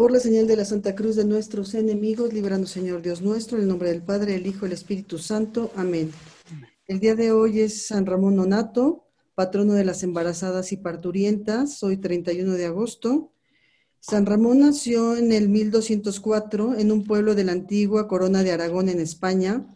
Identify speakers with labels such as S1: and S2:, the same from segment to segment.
S1: Por la señal de la Santa Cruz de nuestros enemigos, líbranos, Señor Dios nuestro, en el nombre del Padre, del Hijo y del Espíritu Santo. Amén. El día de hoy es San Ramón Nonato, patrono de las embarazadas y parturientas, hoy 31 de agosto. San Ramón nació en el 1204 en un pueblo de la antigua Corona de Aragón en España.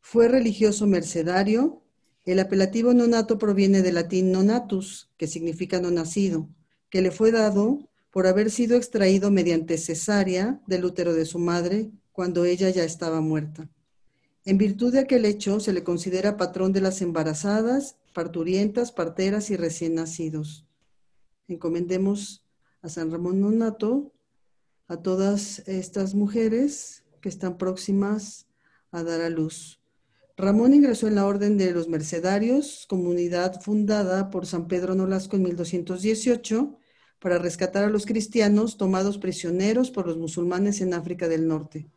S1: Fue religioso mercedario. El apelativo nonato proviene del latín nonatus, que significa no nacido, que le fue dado por haber sido extraído mediante cesárea del útero de su madre cuando ella ya estaba muerta. En virtud de aquel hecho, se le considera patrón de las embarazadas, parturientas, parteras y recién nacidos. Encomendemos a San Ramón Nonato, a todas estas mujeres que están próximas a dar a luz. Ramón ingresó en la Orden de los Mercedarios, comunidad fundada por San Pedro Nolasco en 1218 para rescatar a los cristianos tomados prisioneros por los musulmanes en África del Norte.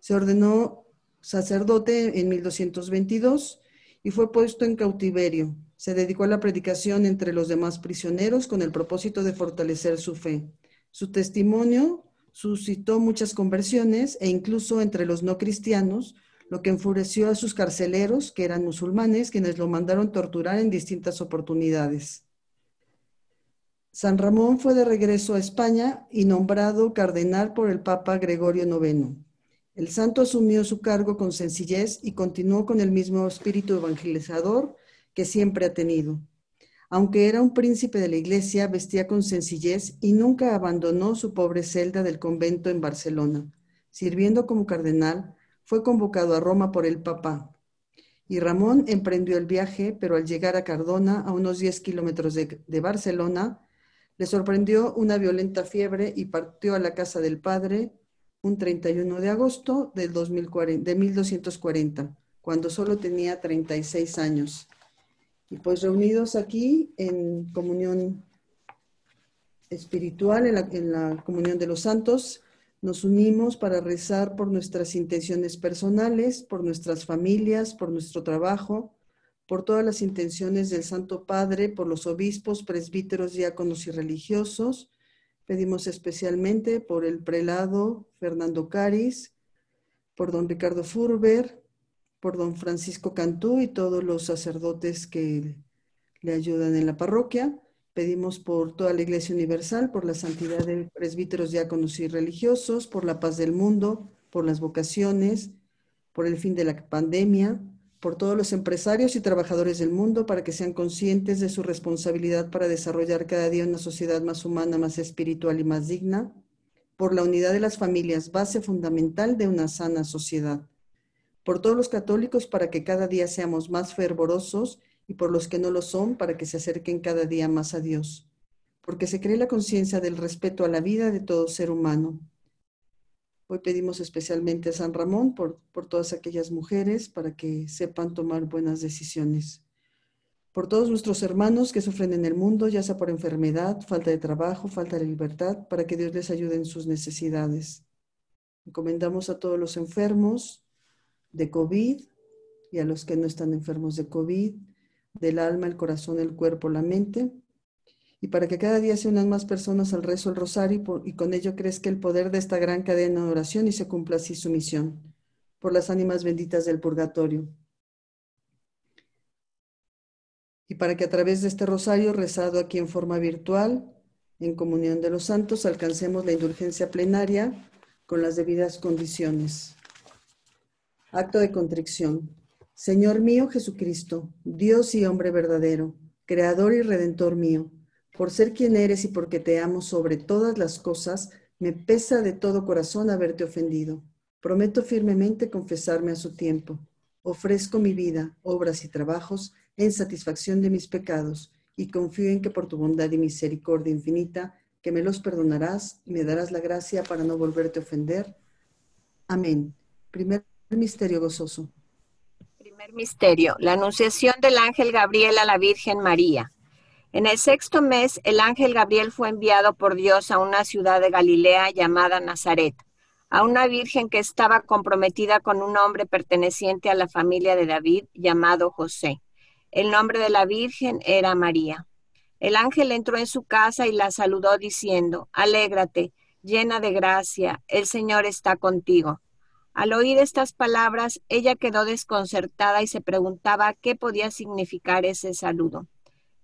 S1: Se ordenó sacerdote en 1222 y fue puesto en cautiverio. Se dedicó a la predicación entre los demás prisioneros con el propósito de fortalecer su fe. Su testimonio suscitó muchas conversiones e incluso entre los no cristianos, lo que enfureció a sus carceleros, que eran musulmanes, quienes lo mandaron torturar en distintas oportunidades. San Ramón fue de regreso a España y nombrado cardenal por el Papa Gregorio IX. El santo asumió su cargo con sencillez y continuó con el mismo espíritu evangelizador que siempre ha tenido. Aunque era un príncipe de la iglesia, vestía con sencillez y nunca abandonó su pobre celda del convento en Barcelona. Sirviendo como cardenal, fue convocado a Roma por el Papa. Y Ramón emprendió el viaje, pero al llegar a Cardona, a unos 10 kilómetros de, de Barcelona, le sorprendió una violenta fiebre y partió a la casa del padre un 31 de agosto del 2040, de 1240, cuando solo tenía 36 años. Y pues reunidos aquí en comunión espiritual, en la, en la comunión de los santos, nos unimos para rezar por nuestras intenciones personales, por nuestras familias, por nuestro trabajo, por todas las intenciones del Santo Padre, por los obispos, presbíteros, diáconos y religiosos. Pedimos especialmente por el prelado Fernando Caris, por don Ricardo Furber, por don Francisco Cantú y todos los sacerdotes que le ayudan en la parroquia. Pedimos por toda la Iglesia Universal, por la santidad de presbíteros, diáconos y religiosos, por la paz del mundo, por las vocaciones, por el fin de la pandemia, por todos los empresarios y trabajadores del mundo para que sean conscientes de su responsabilidad para desarrollar cada día una sociedad más humana, más espiritual y más digna, por la unidad de las familias, base fundamental de una sana sociedad, por todos los católicos para que cada día seamos más fervorosos y por los que no lo son para que se acerquen cada día más a Dios, porque se cree la conciencia del respeto a la vida de todo ser humano Hoy pedimos especialmente a San Ramón por, por todas aquellas mujeres para que sepan tomar buenas decisiones. Por todos nuestros hermanos que sufren en el mundo, ya sea por enfermedad, falta de trabajo, falta de libertad, para que Dios les ayude en sus necesidades. Encomendamos a todos los enfermos de COVID y a los que no están enfermos de COVID, del alma, el corazón, el cuerpo, la mente, y para que cada día se unan más personas al rezo del rosario y, con ello crezca el poder de esta gran cadena de oración y se cumpla así su misión. Por las ánimas benditas del purgatorio. Y para que a través de este rosario rezado aquí en forma virtual, en comunión de los santos, alcancemos la indulgencia plenaria con las debidas condiciones. Acto de contrición. Señor mío Jesucristo, Dios y hombre verdadero, Creador y Redentor mío, por ser quien eres y porque te amo sobre todas las cosas, me pesa de todo corazón haberte ofendido. Prometo firmemente confesarme a su tiempo. Ofrezco mi vida, obras y trabajos en satisfacción de mis pecados y confío en que por tu bondad y misericordia infinita, que me los perdonarás y me darás la gracia para no volverte a ofender. Amén. Primer misterio gozoso.
S2: Primer misterio, la anunciación del ángel Gabriel a la Virgen María. En el sexto mes, el ángel Gabriel fue enviado por Dios a una ciudad de Galilea llamada Nazaret, a una virgen que estaba comprometida con un hombre perteneciente a la familia de David llamado José. El nombre de la virgen era María. El ángel entró en su casa y la saludó diciendo, Alégrate, llena de gracia, el Señor está contigo. Al oír estas palabras, ella quedó desconcertada y se preguntaba qué podía significar ese saludo.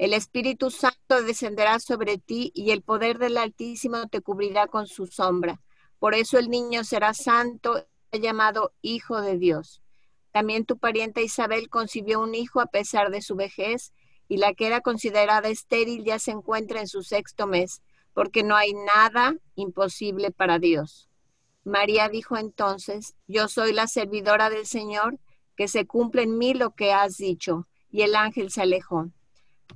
S2: el Espíritu Santo descenderá sobre ti y el poder del Altísimo te cubrirá con su sombra. Por eso el niño será santo, llamado Hijo de Dios. También tu pariente Isabel concibió un hijo a pesar de su vejez y la que era considerada estéril ya se encuentra en su sexto mes, porque no hay nada imposible para Dios. María dijo entonces, yo soy la servidora del Señor, que se cumple en mí lo que has dicho. Y el ángel se alejó.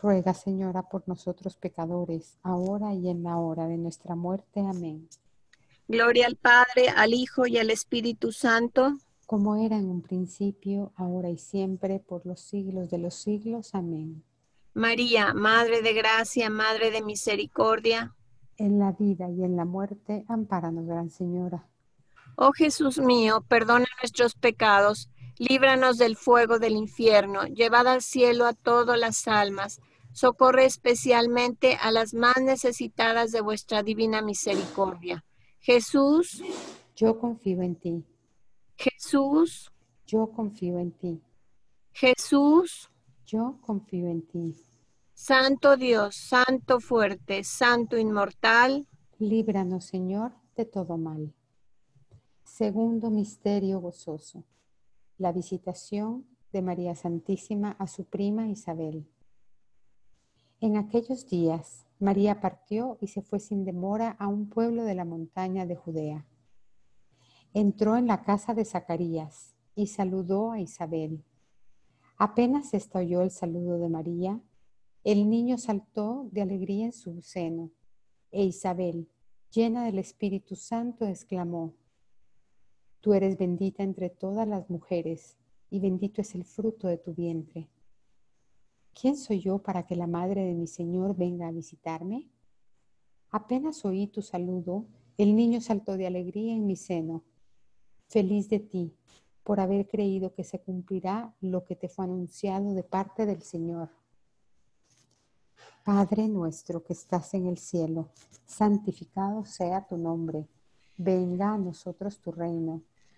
S3: ruega Señora por nosotros pecadores, ahora y en la hora de nuestra muerte. Amén.
S2: Gloria al Padre, al Hijo y al Espíritu Santo
S3: como era en un principio, ahora y siempre, por los siglos de los siglos. Amén.
S2: María, Madre de Gracia, Madre de Misericordia.
S3: En la vida y en la muerte, ampáranos, Gran Señora.
S2: Oh Jesús mío, perdona nuestros pecados, líbranos del fuego del infierno, llevad al cielo a todas las almas, socorre especialmente a las más necesitadas de vuestra divina misericordia. Jesús,
S3: yo confío en ti.
S2: Jesús,
S3: yo confío en ti.
S2: Jesús,
S3: yo confío en ti.
S2: Santo Dios, Santo fuerte, Santo inmortal,
S3: líbranos Señor de todo mal. Segundo misterio gozoso, la visitación de María Santísima a su prima Isabel. En aquellos días, María partió y se fue sin demora a un pueblo de la montaña de Judea entró en la casa de Zacarías y saludó a Isabel. Apenas estalló el saludo de María, el niño saltó de alegría en su seno, e Isabel, llena del Espíritu Santo, exclamó, Tú eres bendita entre todas las mujeres, y bendito es el fruto de tu vientre. ¿Quién soy yo para que la madre de mi Señor venga a visitarme? Apenas oí tu saludo, el niño saltó de alegría en mi seno feliz de ti por haber creído que se cumplirá lo que te fue anunciado de parte del Señor. Padre nuestro que estás en el cielo, santificado sea tu nombre. Venga a nosotros tu reino.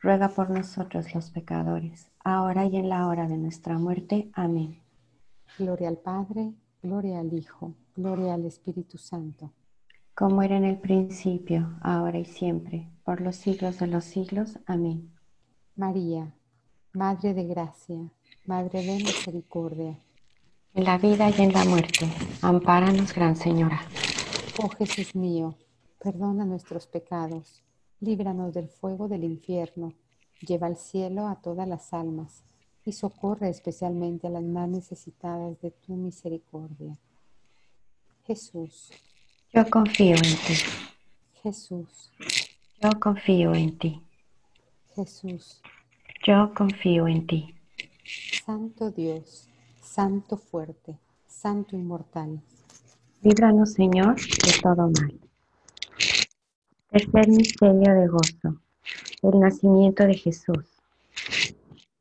S4: ruega por nosotros los pecadores, ahora y en la hora de nuestra muerte. Amén.
S3: Gloria al Padre, gloria al Hijo, gloria al Espíritu Santo.
S4: Como era en el principio, ahora y siempre, por los siglos de los siglos. Amén.
S3: María, Madre de Gracia, Madre de Misericordia.
S4: En la vida y en la muerte, ampáranos, Gran Señora.
S3: Oh Jesús mío, perdona nuestros pecados, líbranos del fuego del infierno, lleva al cielo a todas las almas y socorre especialmente a las más necesitadas de tu misericordia. Jesús.
S4: Yo confío en ti.
S3: Jesús.
S4: Yo confío en ti.
S3: Jesús.
S4: Yo confío en ti.
S3: Santo Dios, Santo fuerte, Santo inmortal.
S4: Líbranos, Señor, de todo mal. Tercer misterio de gozo. El nacimiento de Jesús.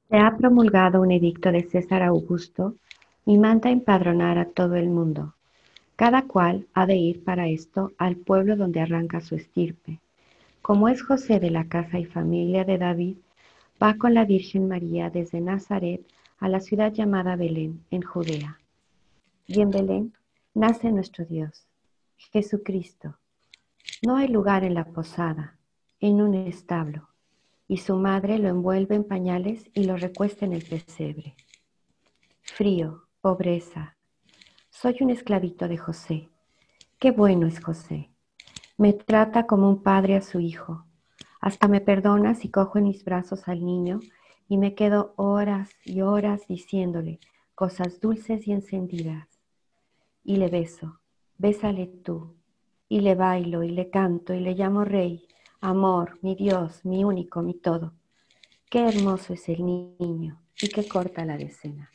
S4: Se ha promulgado un edicto de César Augusto y manda empadronar a todo el mundo. Cada cual ha de ir para esto al pueblo donde arranca su estirpe. Como es José de la casa y familia de David, va con la Virgen María desde Nazaret a la ciudad llamada Belén, en Judea. Y en Belén nace nuestro Dios, Jesucristo. No hay lugar en la posada, en un establo, y su madre lo envuelve en pañales y lo recuesta en el pesebre. Frío, pobreza. Soy un esclavito de José. Qué bueno es José. Me trata como un padre a su hijo hasta me perdona si cojo en mis brazos al niño y me quedo horas y horas diciéndole cosas dulces y encendidas. Y le beso, bésale tú, y le bailo y le canto y le llamo rey, amor, mi Dios, mi único, mi todo. Qué hermoso es el niño y qué corta la decena.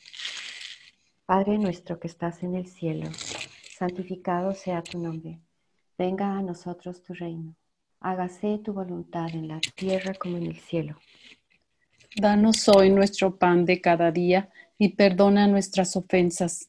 S4: Padre nuestro que estás en el cielo, santificado sea tu nombre. Venga a nosotros tu reino hágase tu voluntad en la tierra como en el cielo.
S5: Danos hoy nuestro pan de cada día y perdona nuestras ofensas,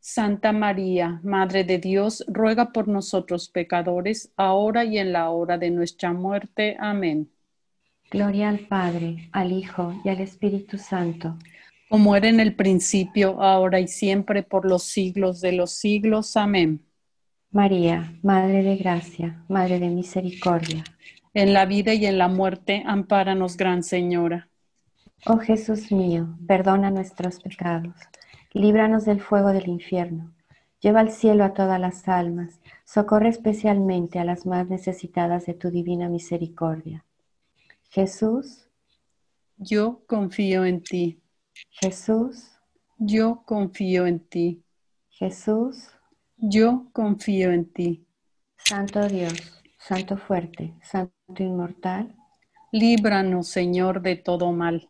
S5: Santa María, Madre de Dios, ruega por nosotros pecadores, ahora y en la hora de nuestra muerte. Amén.
S4: Gloria al Padre, al Hijo y al Espíritu Santo.
S5: Como era en el principio, ahora y siempre, por los siglos de los siglos. Amén.
S4: María, Madre de Gracia, Madre de Misericordia.
S5: En la vida y en la muerte, ampáranos, Gran Señora.
S4: Oh Jesús mío, perdona nuestros pecados, líbranos del fuego del infierno, lleva al cielo a todas las almas, socorre especialmente a las más necesitadas de tu divina misericordia. Jesús,
S5: yo confío en ti.
S4: Jesús,
S5: yo confío en ti.
S4: Jesús,
S5: yo confío en ti.
S4: Santo Dios, Santo fuerte, Santo inmortal.
S5: Líbranos, Señor, de todo mal.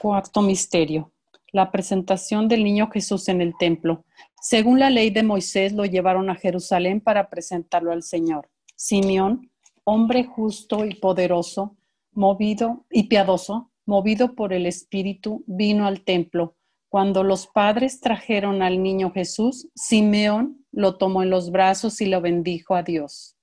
S5: Cuarto misterio. La presentación del niño Jesús en el templo. Según la ley de Moisés, lo llevaron a Jerusalén para presentarlo al Señor. Simeón, hombre justo y poderoso, movido y piadoso, movido por el Espíritu, vino al templo cuando los padres trajeron al niño Jesús, Simeón lo tomó en los brazos y lo bendijo a Dios,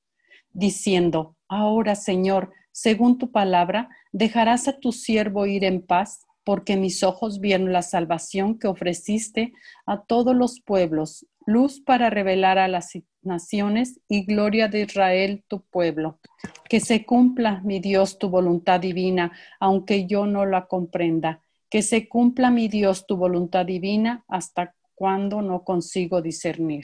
S5: diciendo, Ahora, Señor, según tu palabra, dejarás a tu siervo ir en paz, porque mis ojos vieron la salvación que ofreciste a todos los pueblos, luz para revelar a las naciones y gloria de Israel tu pueblo. Que se cumpla, mi Dios, tu voluntad divina, aunque yo no la comprenda que se cumpla, mi Dios, tu voluntad divina hasta cuando no consigo discernir.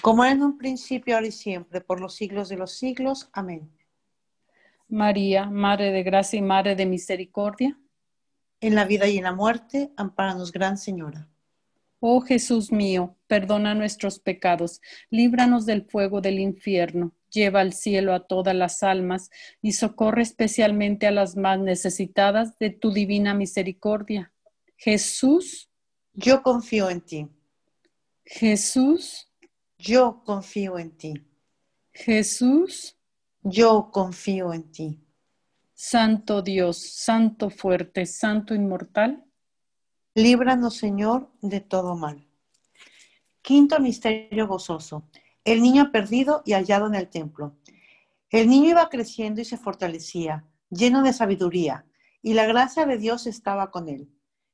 S6: Como en un principio, ahora y siempre, por los siglos de los siglos. Amén.
S5: María, Madre de Gracia y Madre de Misericordia.
S6: En la vida y en la muerte, amparanos, Gran Señora.
S5: Oh Jesús mío, perdona nuestros pecados, líbranos del fuego del infierno lleva al cielo a todas las almas y socorre especialmente a las más necesitadas de tu divina misericordia. Jesús.
S6: Yo confío en ti.
S5: Jesús.
S6: Yo confío en ti.
S5: Jesús.
S6: Yo confío en ti.
S5: Santo Dios, Santo fuerte, Santo inmortal.
S6: Líbranos, Señor, de todo mal. Quinto misterio gozoso el niño perdido y hallado en el templo. El niño iba creciendo y se fortalecía, lleno de sabiduría, y la gracia de Dios estaba con él.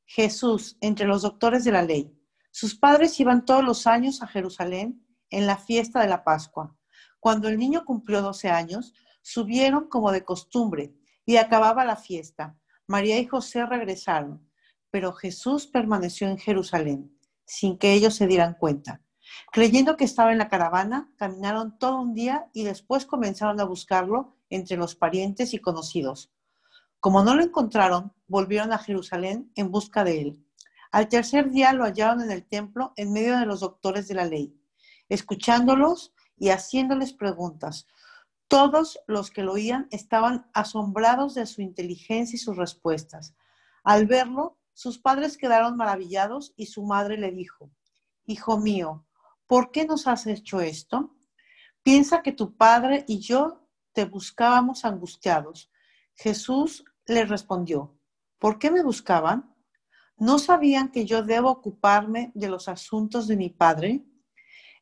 S6: Jesús, entre los doctores de la ley. Sus padres iban todos los años a Jerusalén en la fiesta de la Pascua. Cuando el niño cumplió 12 años, subieron como de costumbre y acababa la fiesta. María y José regresaron, pero Jesús permaneció en Jerusalén, sin que ellos se dieran cuenta. Creyendo que estaba en la caravana, caminaron todo un día y después comenzaron a buscarlo entre los parientes y conocidos. Como no lo encontraron, volvieron a Jerusalén en busca de él. Al tercer día lo hallaron en el templo en medio de los doctores de la ley, escuchándolos y haciéndoles preguntas. Todos los que lo oían estaban asombrados de su inteligencia y sus respuestas. Al verlo, sus padres quedaron maravillados y su madre le dijo, Hijo mío, ¿por qué nos has hecho esto? Piensa que tu padre y yo te buscábamos angustiados. Jesús le respondió, ¿por qué me buscaban? ¿No sabían que yo debo ocuparme de los asuntos de mi padre?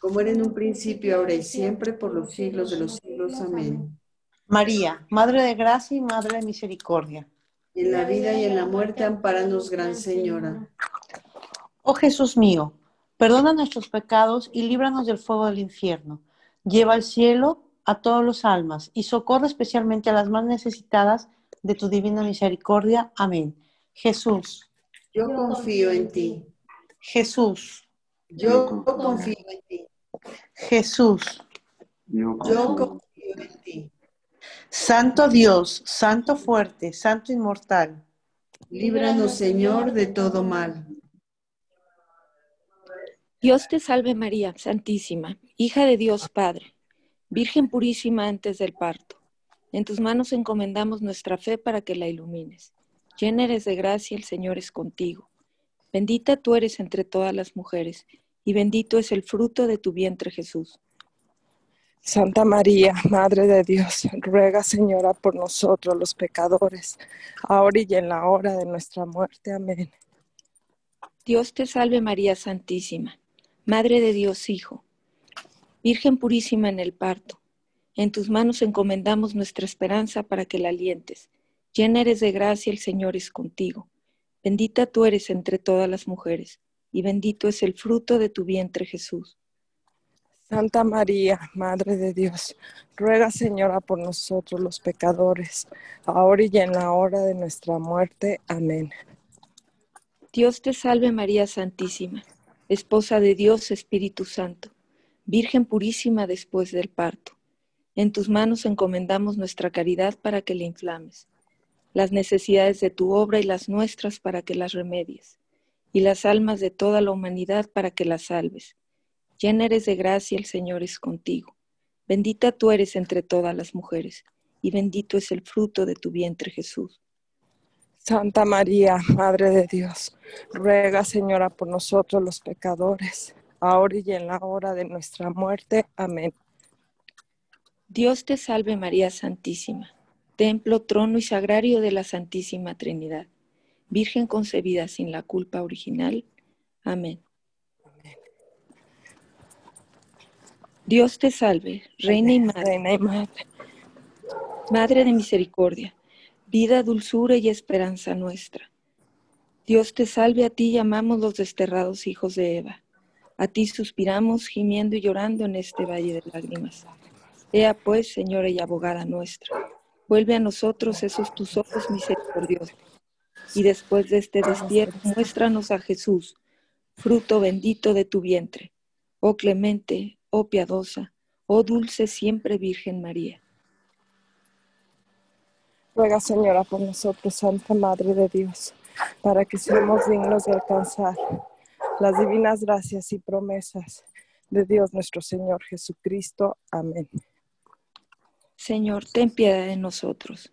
S1: como era en un principio, ahora y siempre, por los siglos de los siglos. Amén.
S6: María, Madre de Gracia y Madre de Misericordia.
S1: En la vida y en la muerte, amparanos, Gran Señora.
S6: Oh Jesús mío, perdona nuestros pecados y líbranos del fuego del infierno. Lleva al cielo a todos los almas y socorre especialmente a las más necesitadas de tu divina misericordia. Amén. Jesús.
S1: Yo confío en ti.
S6: Jesús.
S1: Yo confío en ti.
S6: Jesús,
S1: yo confío en ti.
S6: Santo Dios, Santo fuerte, Santo inmortal.
S1: Líbranos, Señor, de todo mal.
S7: Dios te salve María, Santísima, hija de Dios Padre, Virgen purísima antes del parto. En tus manos encomendamos nuestra fe para que la ilumines. Llena eres de gracia, el Señor es contigo. Bendita tú eres entre todas las mujeres y bendito es el fruto de tu vientre Jesús.
S8: Santa María, Madre de Dios, ruega Señora por nosotros los pecadores, ahora y en la hora de nuestra muerte. Amén.
S7: Dios te salve María Santísima, Madre de Dios Hijo, Virgen purísima en el parto. En tus manos encomendamos nuestra esperanza para que la alientes. Llena eres de gracia, el Señor es contigo. Bendita tú eres entre todas las mujeres y bendito es el fruto de tu vientre Jesús.
S8: Santa María, Madre de Dios, ruega Señora por nosotros los pecadores, ahora y en la hora de nuestra muerte. Amén.
S7: Dios te salve María Santísima, Esposa de Dios Espíritu Santo, Virgen purísima después del parto. En tus manos encomendamos nuestra caridad para que la inflames, las necesidades de tu obra y las nuestras para que las remedies y las almas de toda la humanidad para que las salves. Llena eres de gracia, el Señor es contigo. Bendita tú eres entre todas las mujeres, y bendito es el fruto de tu vientre Jesús.
S8: Santa María, Madre de Dios, ruega, Señora, por nosotros los pecadores, ahora y en la hora de nuestra muerte. Amén.
S7: Dios te salve María Santísima, templo, trono y sagrario de la Santísima Trinidad. Virgen concebida sin la culpa original. Amén. Dios te salve, Reina y Madre, Madre de misericordia, vida, dulzura y esperanza nuestra. Dios te salve, a ti llamamos los desterrados hijos de Eva. A ti suspiramos, gimiendo y llorando en este valle de lágrimas. Ea pues, Señora y abogada nuestra, vuelve a nosotros esos tus ojos misericordiosos y después de este destierro muéstranos a Jesús, fruto bendito de tu vientre. Oh clemente, oh piadosa, oh dulce siempre Virgen María.
S8: Ruega, Señora, por nosotros, Santa Madre de Dios, para que seamos dignos de alcanzar las divinas gracias y promesas de Dios nuestro Señor Jesucristo. Amén.
S7: Señor, ten piedad de nosotros.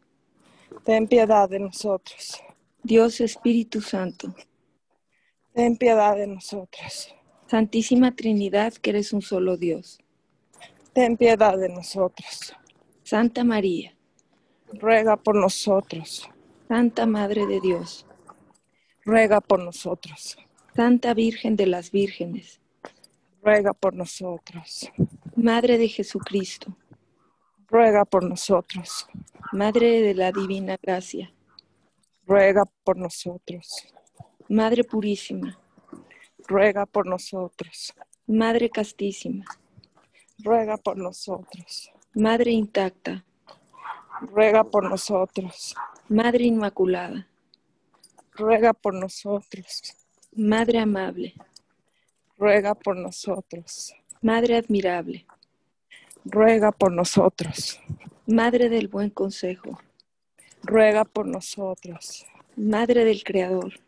S8: Ten piedad de nosotros.
S7: Dios Espíritu Santo,
S8: Ten piedad de nosotros.
S7: Santísima Trinidad que eres un solo Dios,
S8: Ten piedad de nosotros.
S7: Santa María,
S8: Ruega por nosotros.
S7: Santa Madre de Dios,
S8: Ruega por nosotros.
S7: Santa Virgen de las Vírgenes,
S8: Ruega por nosotros.
S7: Madre de Jesucristo,
S8: Ruega por nosotros.
S7: Madre de la Divina Gracia,
S8: Ruega por nosotros.
S7: Madre Purísima,
S8: Ruega por nosotros.
S7: Madre Castísima,
S8: Ruega por nosotros.
S7: Madre Intacta,
S8: Ruega por nosotros.
S7: Madre Inmaculada,
S8: Ruega por nosotros.
S7: Madre Amable,
S8: Ruega por nosotros.
S7: Madre Admirable,
S8: Ruega por nosotros.
S7: Madre del Buen Consejo,
S8: Ruega por nosotros.
S7: Madre del Creador,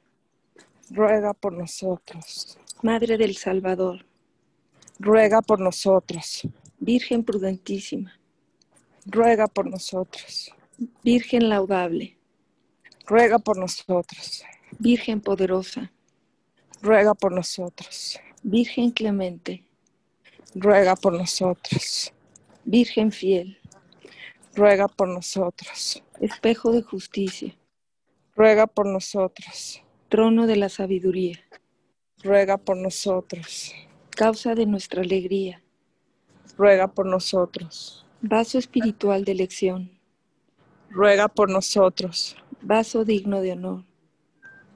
S8: Ruega por nosotros.
S7: Madre del Salvador,
S8: Ruega por nosotros.
S7: Virgen prudentísima,
S8: Ruega por nosotros.
S7: Virgen laudable,
S8: Ruega por nosotros.
S7: Virgen poderosa,
S8: Ruega por nosotros.
S7: Virgen clemente,
S8: Ruega por nosotros.
S7: Virgen fiel,
S8: Ruega por nosotros.
S7: espejo de justicia,
S8: Ruega por nosotros.
S7: trono de la sabiduría,
S8: Ruega por nosotros.
S7: causa de nuestra alegría,
S8: Ruega por nosotros.
S7: vaso espiritual de elección,
S8: Ruega por nosotros.
S7: vaso digno de honor,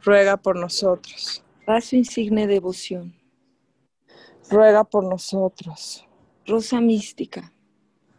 S8: Ruega por nosotros.
S7: vaso insigne de devoción,
S8: Ruega por nosotros.
S7: rosa mística,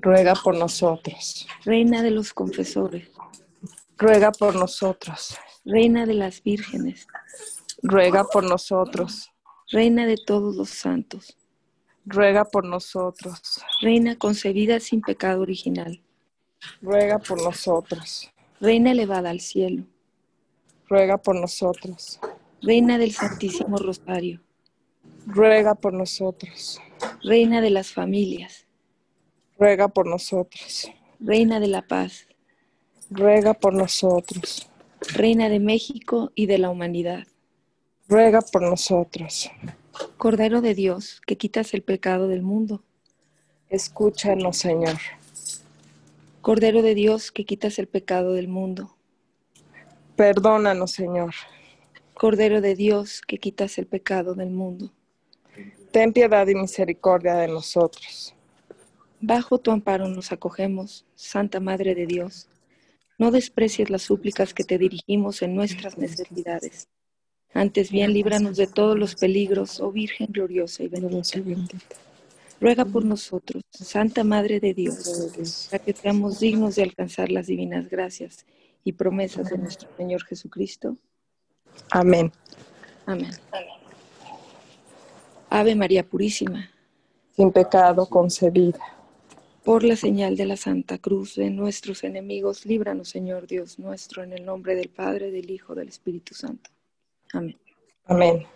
S8: Ruega por nosotros.
S7: reina de los confesores,
S8: Ruega por nosotros.
S7: reina de las vírgenes,
S8: Ruega por nosotros.
S7: reina de todos los santos,
S8: Ruega por nosotros.
S7: reina concebida sin pecado original,
S8: Ruega por nosotros.
S7: reina elevada al cielo,
S8: Ruega por nosotros.
S7: reina del Santísimo Rosario,
S8: Ruega por nosotros.
S7: reina de las familias,
S8: Ruega por nosotros.
S7: reina de la paz,
S8: Ruega por nosotros.
S7: reina de México y de la humanidad,
S8: Ruega por nosotros.
S7: Cordero de Dios, que quitas el pecado del mundo,
S8: Escúchanos, Señor.
S7: Cordero de Dios, que quitas el pecado del mundo,
S8: Perdónanos, Señor.
S7: Cordero de Dios, que quitas el pecado del mundo.
S8: Ten piedad y misericordia de nosotros.
S7: Bajo tu amparo nos acogemos, Santa Madre de Dios. No desprecies las súplicas que te dirigimos en nuestras necesidades. Antes bien, líbranos de todos los peligros, oh Virgen gloriosa y bendita. Ruega por nosotros, Santa Madre de Dios, para que seamos dignos de alcanzar las divinas gracias y promesas de nuestro Señor Jesucristo.
S8: Amén.
S7: Amén. Ave María Purísima,
S8: Sin pecado concebida.
S7: Por la señal de la Santa Cruz de nuestros enemigos, líbranos, Señor Dios nuestro, en el nombre del Padre, del Hijo, del Espíritu Santo. Amén.
S8: Amén.